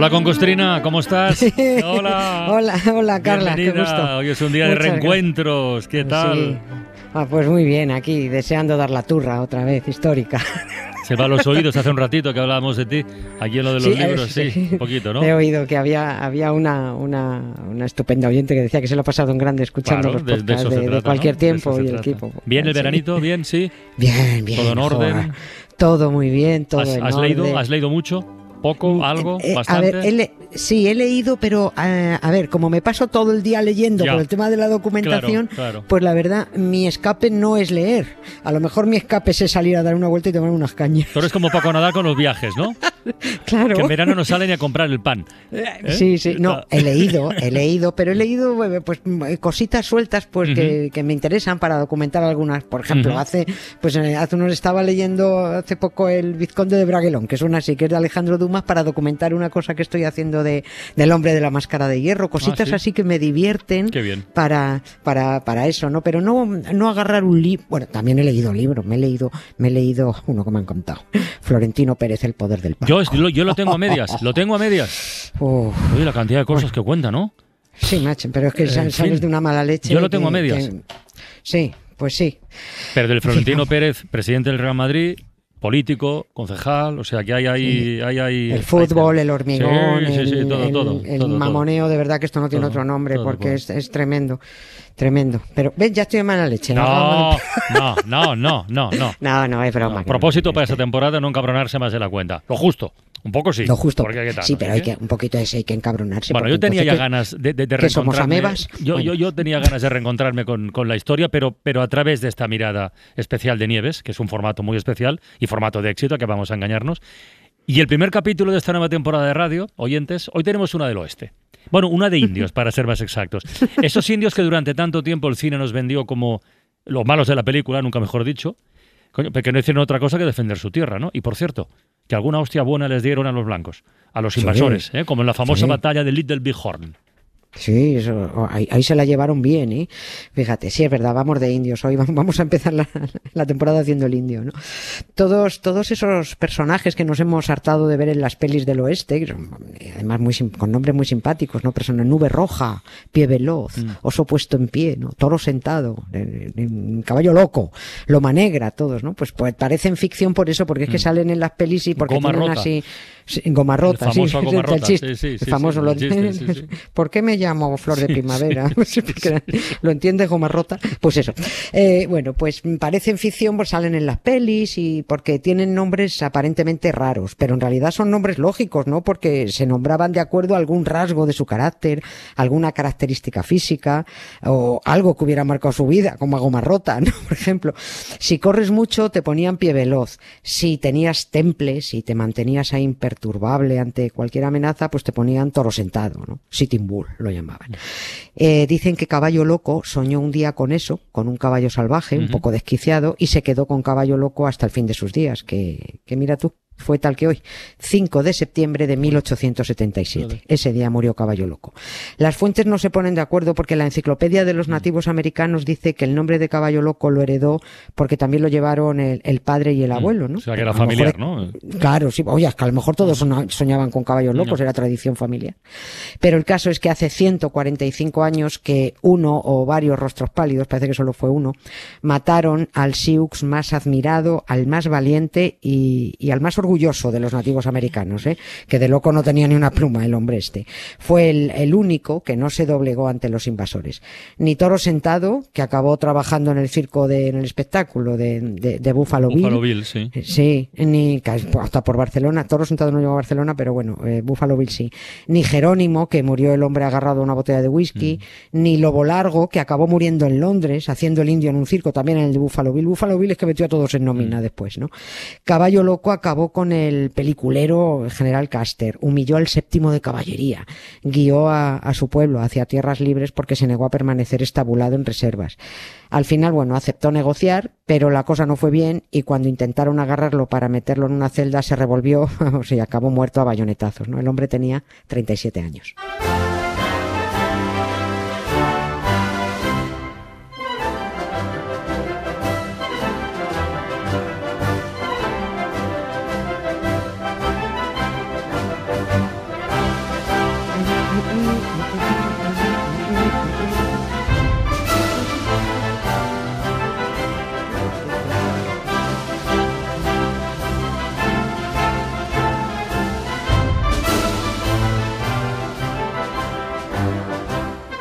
Hola Concostrina, ¿cómo estás? Hola. hola, hola Carla, qué gusto. Hoy es un día de reencuentros, ¿qué tal? Sí. Ah, pues muy bien, aquí deseando dar la turra otra vez, histórica. Se va a los oídos hace un ratito que hablábamos de ti, aquí en lo de los libros, sí, un poquito, ¿no? He oído que había, había una, una, una, estupenda oyente que decía que se lo ha pasado en grande escuchando los podcasts de, cualquier tiempo y el equipo. ¿Bien el veranito? ¿Bien, sí? Bien, bien. ¿Todo en orden? Todo muy bien, todo ¿Has, en has Leído, ¿Has leído mucho? ¿Poco? Mm, ¿Algo? Eh, ¿Bastante? A ver, he sí, he leído, pero eh, a ver, como me paso todo el día leyendo Ya. por el tema de la documentación, Claro, claro. pues la verdad, mi escape no es leer. A lo mejor mi escape es salir a dar una vuelta y tomar unas cañas. Tú eres como Paco Nadal con los viajes, ¿no? Claro. Que en verano no salen ni a comprar el pan. ¿eh? Sí, sí, no, he leído, he leído, pero he leído eh, pues eh, cositas sueltas pues que, que me interesan para documentar algunas. Por ejemplo, hace pues eh, hace unos estaba leyendo hace poco el Vizconde de Braguelón, que es una así que es de Alejandro Dumas para documentar una cosa que estoy haciendo de del hombre de la máscara de hierro, cositas sí. así que me divierten bien. para para para eso, ¿no? Pero no no agarrar un libro, bueno, también he leído libros, me he leído me he leído uno que me han contado. Florentino Pérez el poder del pan. Yo, lo- yo lo tengo a medias, lo tengo a medias. Uf. Oye, la cantidad de cosas que cuenta, ¿no? Sí, macho, pero es que sales fin. de una mala leche. Yo lo tengo que- a medias. que- Sí, pues sí. Pero del Florentino Pérez, presidente del Real Madrid, político, concejal, o sea que hay ahí... hay, hay- El fútbol, el hormigón, Sí, sí, sí, el, todo, el- todo, el todo, mamoneo, de verdad que esto no tiene otro nombre porque es, es tremendo, tremendo. Pero ven, ya estoy en mala leche. No, no, no, no, no, no. no, no, es broma. Propósito para esta temporada no encabronarse más de la cuenta. Lo justo. Un poco sí. Lo justo. Porque sí, No pero sé hay que un poquito de ese hay que encabronarse. Bueno, porque yo tenía ya ganas de, de, de ¿qué somos, amebas? Yo, Bueno. yo, yo tenía ganas de reencontrarme con, con la historia, pero, pero a través de esta mirada especial de Nieves, que es un formato muy especial y formato de éxito, que vamos a engañarnos. Y el primer capítulo de esta nueva temporada de radio, oyentes, hoy tenemos una del oeste. Bueno, una de indios, para ser más exactos. Esos indios que durante tanto tiempo el cine nos vendió como los malos de la película, nunca mejor dicho, coño, pero que no hicieron otra cosa que defender su tierra, ¿no? Y por cierto, que alguna hostia buena les dieron a los blancos, a los Sí. invasores, ¿eh? como en la famosa Sí. batalla de Little Bighorn. Sí, eso, ahí, ahí se la llevaron bien, ¿eh? Fíjate, sí, es verdad, vamos de indios hoy, vamos- a empezar la, la temporada haciendo el indio, ¿no? Todos, todos esos personajes que nos hemos hartado de ver en las pelis del oeste, eh, además muy, con nombres muy simpáticos, ¿no? Persona nube roja, pie veloz, Mm. oso puesto en pie, ¿no? Toro sentado, caballo loco, loma negra, todos, ¿no? Pues, pues parecen ficción por eso, porque es que salen en las pelis y porque Mm. Goma tienen rota. así, sí, goma rota, El famoso sí, el famoso, lo- chiste. ¿Por qué me llamo Flor de Primavera? ¿Lo entiendes, goma rota? Pues eso. Eh, bueno, pues parecen ficción, pues salen en las pelis y porque tienen nombres aparentemente raros, pero en realidad son nombres lógicos, ¿no? Porque se nombraban de acuerdo a algún rasgo de su carácter, alguna característica física o algo que hubiera marcado su vida, como a goma rota, ¿no? Por ejemplo, si corres mucho te ponían pie veloz, si tenías temple, si te mantenías ahí imperturbable ante cualquier amenaza, pues te ponían toro sentado, ¿no? Sitting Bull lo llamaban. Eh, dicen que Caballo Loco soñó un día con eso, con un caballo salvaje, un poco desquiciado, y se quedó con Caballo Loco hasta el fin de sus días, que, que mira tú, fue tal que hoy, 5 de septiembre de 1877. Joder. Ese día murió Caballo Loco. Las fuentes no se ponen de acuerdo porque la enciclopedia de los Mm. nativos americanos dice que el nombre de Caballo Loco lo heredó porque también lo llevaron el, el padre y el abuelo, ¿no? Mm. O sea que era mejor familiar, ¿no? Claro, sí, oye, es que a lo mejor todos sona- soñaban con caballos locos, No. era tradición familiar. Pero el caso es que hace 145 años que uno o varios rostros pálidos, parece que solo fue uno, mataron al Sioux más admirado, al más valiente y, y al más orgulloso de los nativos americanos, ¿eh? que de loco no tenía ni una pluma el hombre este. Fue el, el único que no se doblegó ante los invasores. Ni Toro Sentado, que acabó trabajando en el circo de, en el espectáculo de, de, de Buffalo Bill. Buffalo Bill, sí. Eh, Sí, ni hasta por Barcelona, Toro Sentado no llegó a Barcelona, pero bueno, eh, Buffalo Bill sí. Ni Jerónimo, que murió el hombre agarrado a una botella de whisky, ni Lobo Largo, que acabó muriendo en Londres, haciendo el indio en un circo, también en el de Buffalo Bill. Buffalo Bill es que metió a todos en nómina después, ¿no? Caballo Loco acabó con el peliculero general Caster, humilló al séptimo de caballería, guió a, su pueblo hacia tierras libres porque se negó a permanecer estabulado en reservas. Al final, bueno, aceptó negociar, pero la cosa no fue bien y cuando intentaron agarrarlo para meterlo en una celda se revolvió o acabó muerto a bayonetazos. ¿no? El hombre tenía 37 años.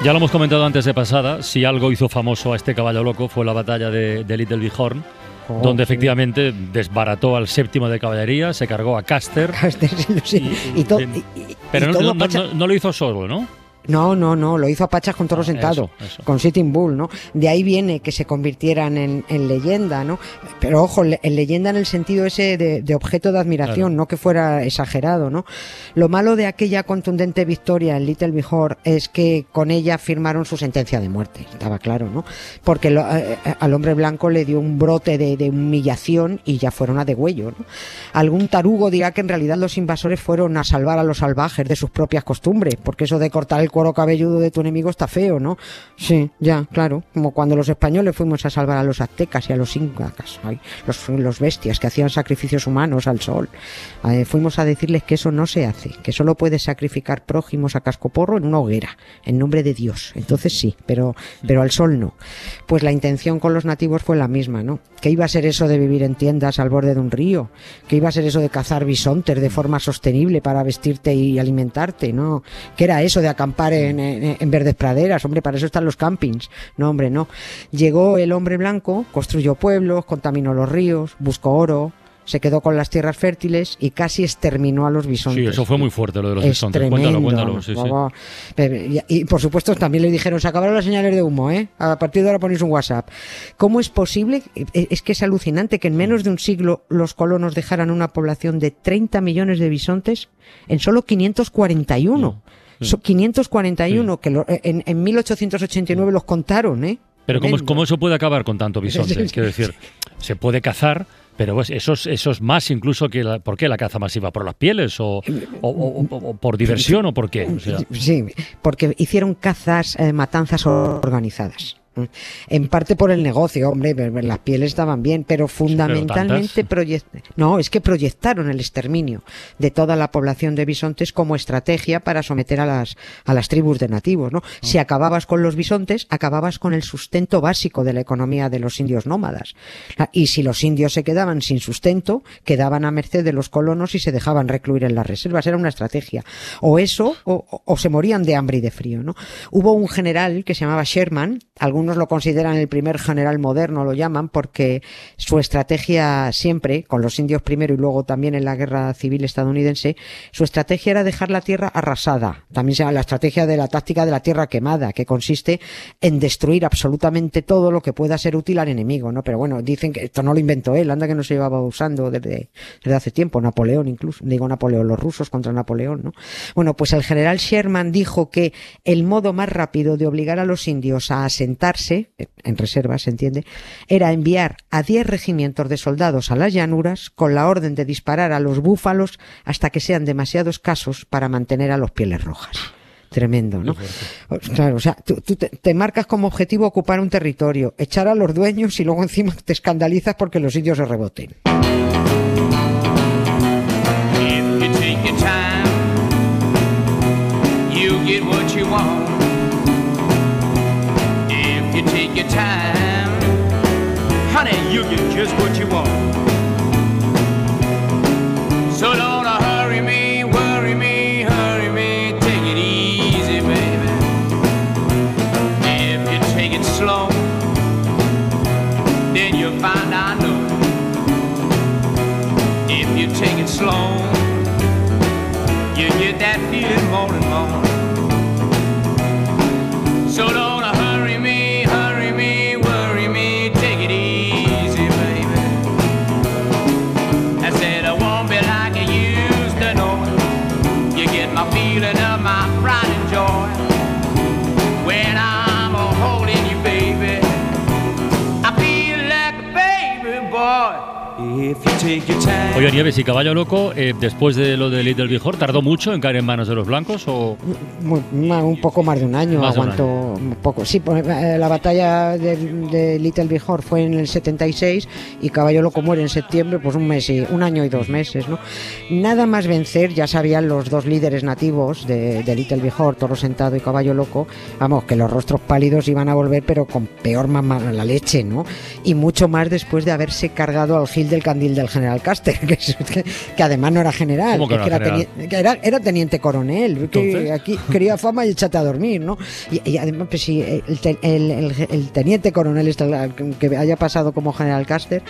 Ya lo hemos comentado antes de pasada, si algo hizo famoso a este caballo loco fue la batalla de, Little Bighorn, oh, donde efectivamente desbarató al séptimo de caballería, se cargó a Caster. Caster sí, y, todo, pero no, lo hizo solo, ¿no? No, no, no, lo hizo Apachas con toro ah, sentado, con Sitting Bull, ¿no? De ahí viene que se convirtieran en, leyenda, ¿no? Pero ojo, en leyenda en el sentido ese de, objeto de admiración, no que fuera exagerado, ¿no? Lo malo de aquella contundente victoria en Little Bihor es que con ella firmaron su sentencia de muerte, estaba claro, ¿no? Porque eh, eh, al hombre blanco le dio un brote de, humillación y ya fueron a degüello, ¿no? Algún tarugo dirá que en realidad los invasores fueron a salvar a los salvajes de sus propias costumbres, porque eso de cortar el cuero cabelludo de tu enemigo está feo, ¿no? Sí, ya, claro. Como cuando los españoles fuimos a salvar a los aztecas y a los incas, los, los bestias que hacían sacrificios humanos al sol. Eh, fuimos a decirles que eso no se hace, que solo puedes sacrificar prójimos a cascoporro en una hoguera, en nombre de Dios. Entonces sí, pero, pero al sol no. Pues la intención con los nativos fue la misma, ¿no? ¿Qué iba a ser eso de vivir en tiendas al borde de un río? ¿Qué iba a ser eso de cazar bisontes de forma sostenible para vestirte y alimentarte? ¿No? ¿Qué era eso de acampar en, verdes praderas, hombre, para eso están los campings. No, hombre, no. Llegó el hombre blanco, construyó pueblos, contaminó los ríos, buscó oro, se quedó con las tierras fértiles y casi exterminó a los bisontes. Sí, eso fue muy fuerte lo de los bisontes. cuéntalo, cuéntalo. Sí, sí. Y, por supuesto también le dijeron, se acabaron las señales de humo, ¿eh? A partir de ahora ponéis un WhatsApp. ¿Cómo es posible? E, es que es alucinante que en menos de un siglo los colonos dejaran una población de 30 millones de bisontes en solo 541. Son 541, que en, en 1889 los contaron, ¿eh? Pero ¿cómo, ¿cómo, eso puede acabar con tanto bisonte? Quiero decir, se puede cazar, pero pues esos, esos más incluso que la, ¿por qué la caza masiva? ¿Por las pieles o, o, por diversión o por qué? Sí, porque hicieron cazas, eh, matanzas organizadas. En parte por el negocio, hombre, las pieles estaban bien, pero fundamentalmente no, es que proyectaron el exterminio de toda la población de bisontes como estrategia para someter a las a las tribus de nativos, ¿no? Si ah. acababas con los bisontes, acababas con el sustento básico de la economía de los indios nómadas. Ah, y si los indios se quedaban sin sustento, quedaban a merced de los colonos y se dejaban recluir en las reservas, era una estrategia. O eso o, o se morían de hambre y de frío, ¿no? Hubo un general que se llamaba Sherman, algunos lo consideran el primer general moderno, lo llaman, porque su estrategia siempre, con los indios primero y luego también en la guerra civil estadounidense, su estrategia era dejar la tierra arrasada. También se llama la estrategia de la táctica de la tierra quemada, que consiste en destruir absolutamente todo lo que pueda ser útil al enemigo, ¿no? Pero bueno, dicen que esto no lo inventó él, anda que no se llevaba usando desde, desde hace tiempo, Napoleón incluso, digo Napoleón, los rusos contra Napoleón, ¿no? Bueno, pues el general Sherman dijo que el modo más rápido de obligar a los indios a en reserva se entiende, era enviar a 10 regimientos de soldados a las llanuras con la orden de disparar a los búfalos hasta que sean demasiado escasos para mantener a los pieles rojas. Tremendo, ¿no? Claro, o sea, tú, te, marcas como objetivo ocupar un territorio, echar a los dueños y luego encima te escandalizas porque los indios se reboten. you take your time, honey, you get just what you want. So don't uh, hurry me, worry me, hurry me, take it easy, baby. If you take it slow, then you'll find I know. If you take it slow, you get that feeling more and more. So don't Oye, Nieves y Caballo Loco, eh, después de lo de Little Big ¿tardó mucho en caer en manos de los blancos o...? Un, poco más de un año, aguantó un, poco. Sí, pues, eh, la batalla de, Little Big fue en el 76 y Caballo Loco muere en septiembre, pues un mes y un año y dos meses, ¿no? Nada más vencer, ya sabían los dos líderes nativos de, Little Big Toro Sentado y Caballo Loco, vamos, que los rostros pálidos iban a volver, pero con peor mamá la leche, ¿no? Y mucho más después de haberse cargado al gil del candil del general Caster, que, además no era general, era, teniente, coronel, que aquí quería fama y échate a dormir, ¿no? Y, además, pues sí, el, teniente coronel este, que haya pasado como general Caster,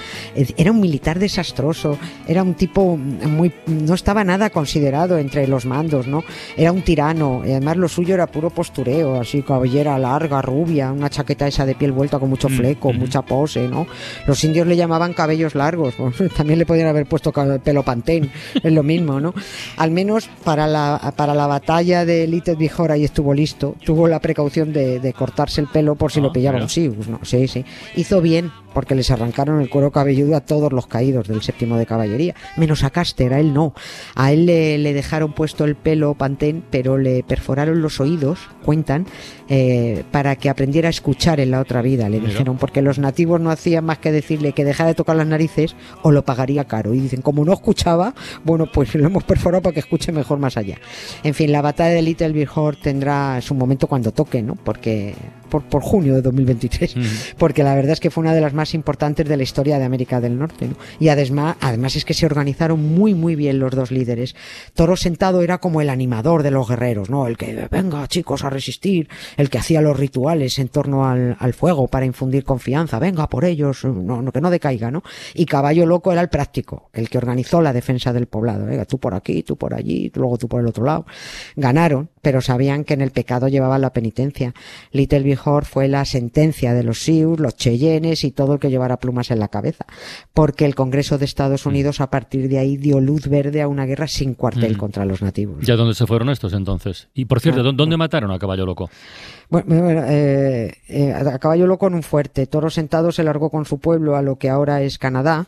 era un militar desastroso, era un tipo muy, no estaba nada considerado entre los mandos, ¿no? Era un tirano, y además lo suyo era puro postureo, así cabellera larga, rubia, una chaqueta esa de piel vuelta con mucho mm, fleco, mucha pose, ¿no? Los indios le llamaban cabellos largos, también le podían haber puesto pelo pantén, es lo mismo, ¿no? Al menos para la, para la batalla de Little Big ahí estuvo listo, tuvo la precaución de, cortarse el pelo por si lo ah, pillaba un sí, ¿no? Sí, sí. Hizo bien, porque les arrancaron el cuero cabelludo a todos los caídos del séptimo de caballería, menos a Caster, a él no. A él le, dejaron puesto el pelo pantén, pero le perforaron los oídos, cuentan, eh, para que aprendiera a escuchar en la otra vida, le dijeron, porque los nativos no hacían más que decirle que dejara de tocar las narices o lo pagaría caro. Y dicen, como no escuchaba, bueno, pues lo hemos perforado para que escuche mejor más allá. En fin, la batalla de Little Big tendrá su momento cuando toque, ¿no? Porque por, por junio de 2023, porque la verdad es que fue una de las más importantes de la historia de América del Norte. Y además, además es que se organizaron muy, muy bien los dos líderes. Toro Sentado era como el animador de los guerreros, ¿no? El que, venga chicos, a resistir, el que hacía los rituales en torno al, al fuego para infundir confianza, venga por ellos, no, no, que no decaiga, ¿no? Y Caballo Loco era el práctico, el que organizó la defensa del poblado, venga, tú por aquí, tú por allí, luego tú por el otro lado. Ganaron, pero sabían que en el pecado llevaban la penitencia. Little Bihor fue la sentencia de los Sioux, los Cheyennes y todo el que llevara plumas en la cabeza, porque el Congreso de Estados mm. Unidos a partir de ahí dio luz verde a una guerra sin cuartel mm. contra los nativos. ¿Ya dónde se fueron estos entonces? Y por cierto, ah, ¿dónde mataron a Caballo Loco? Bueno, eh, eh, a caballo loco en un fuerte. Toro sentado se largó con su pueblo a lo que ahora es Canadá,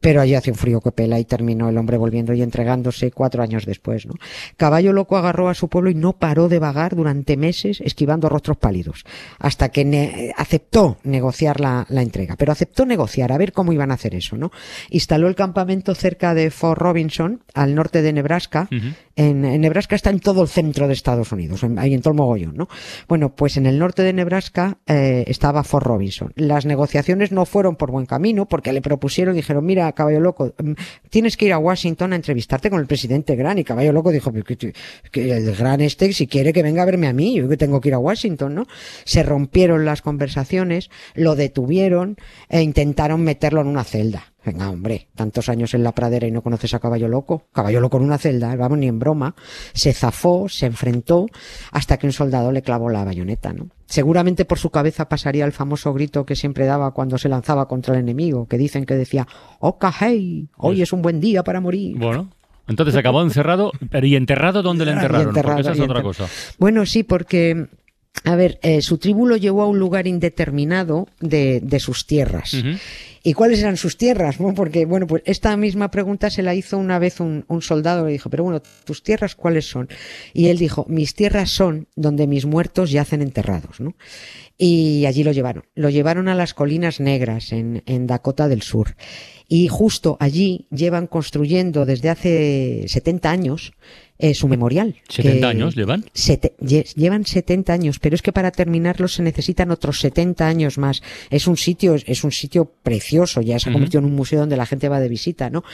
pero allí hace un frío que pela y terminó el hombre volviendo y entregándose cuatro años después. ¿no? Caballo loco agarró a su pueblo y no paró de vagar durante meses esquivando rostros pálidos, hasta que aceptó negociar la, la, entrega. Pero aceptó negociar, a ver cómo iban a hacer eso. ¿no? Instaló el campamento cerca de Fort Robinson, al norte de Nebraska. en, Nebraska está en todo el centro de Estados Unidos, ahí en todo el mogollón. ¿no? Bueno, pues en el norte de Nebraska eh, estaba Fort Robinson. Las negociaciones no fueron por buen camino porque le propusieron, dijeron, mira, caballo loco, mm, tienes que ir a Washington a entrevistarte con el presidente Grant. Y caballo loco dijo, que, el Gran este, si quiere que venga a verme a mí, yo que tengo que ir a Washington, ¿no? Se rompieron las conversaciones, lo detuvieron e intentaron meterlo en una celda. Venga, hombre, tantos años en la pradera y no conoces a Caballo Loco. Caballo Loco en una celda, vamos, ni en broma. Se zafó, se enfrentó, hasta que un soldado le clavó la bayoneta, ¿no? Seguramente por su cabeza pasaría el famoso grito que siempre daba cuando se lanzaba contra el enemigo, que dicen que decía, Oka hey, hoy pues es un buen día para morir. Bueno. Entonces acabó encerrado, pero ¿y enterrado dónde le enterraron? porque esa es otra cosa. Bueno, sí, porque a ver, eh, su tribu lo llevó a un lugar indeterminado de, de sus tierras. ¿Y cuáles eran sus tierras? porque, bueno, pues esta misma pregunta se la hizo una vez un, un, soldado, le dijo, pero bueno, ¿tus tierras cuáles son? Y él dijo, mis tierras son donde mis muertos yacen enterrados, ¿no? Y allí lo llevaron. Lo llevaron a las colinas negras en, en Dakota del Sur. Y justo allí llevan construyendo desde hace 70 años eh, su memorial. ¿70 años llevan? llevan 70 años, pero es que para terminarlo se necesitan otros 70 años más. Es un sitio, es un sitio precioso, ya se ha convertido en un museo donde la gente va de visita, ¿no?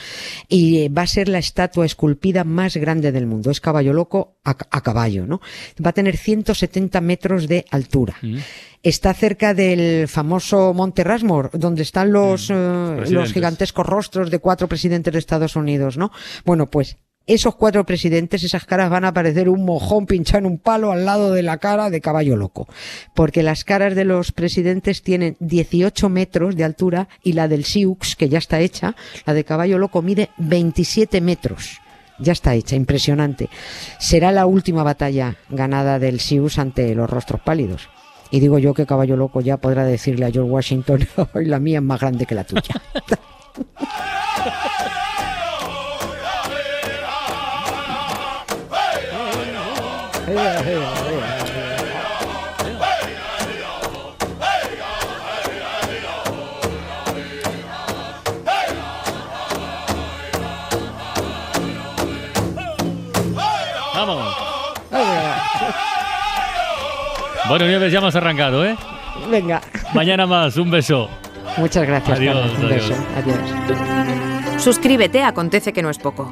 Y eh, va a ser la estatua esculpida más grande del mundo. Es caballo loco a, caballo, ¿no? Va a tener 170 metros de altura está cerca del famoso Monte Rasmor, donde están los, mm, eh, los gigantescos rostros de cuatro presidentes de Estados Unidos, ¿no? Bueno, pues esos cuatro presidentes, esas caras van a aparecer un mojón pinchado en un palo al lado de la cara de caballo loco. Porque las caras de los presidentes tienen 18 metros de altura y la del Sioux, que ya está hecha, la de caballo loco mide 27 metros. Ya está hecha, impresionante. Será la última batalla ganada del Sioux ante los rostros pálidos. Y digo yo que Caballo Loco ya podrá decirle a George Washington, hoy la mía es más grande que la tuya. Vamos. Bueno, Nieves, ya hemos arrancado, ¿eh? Venga. Mañana más, un beso. Muchas gracias. Adiós, Carlos. Un adiós. beso. Adiós. Suscríbete, acontece que no es poco.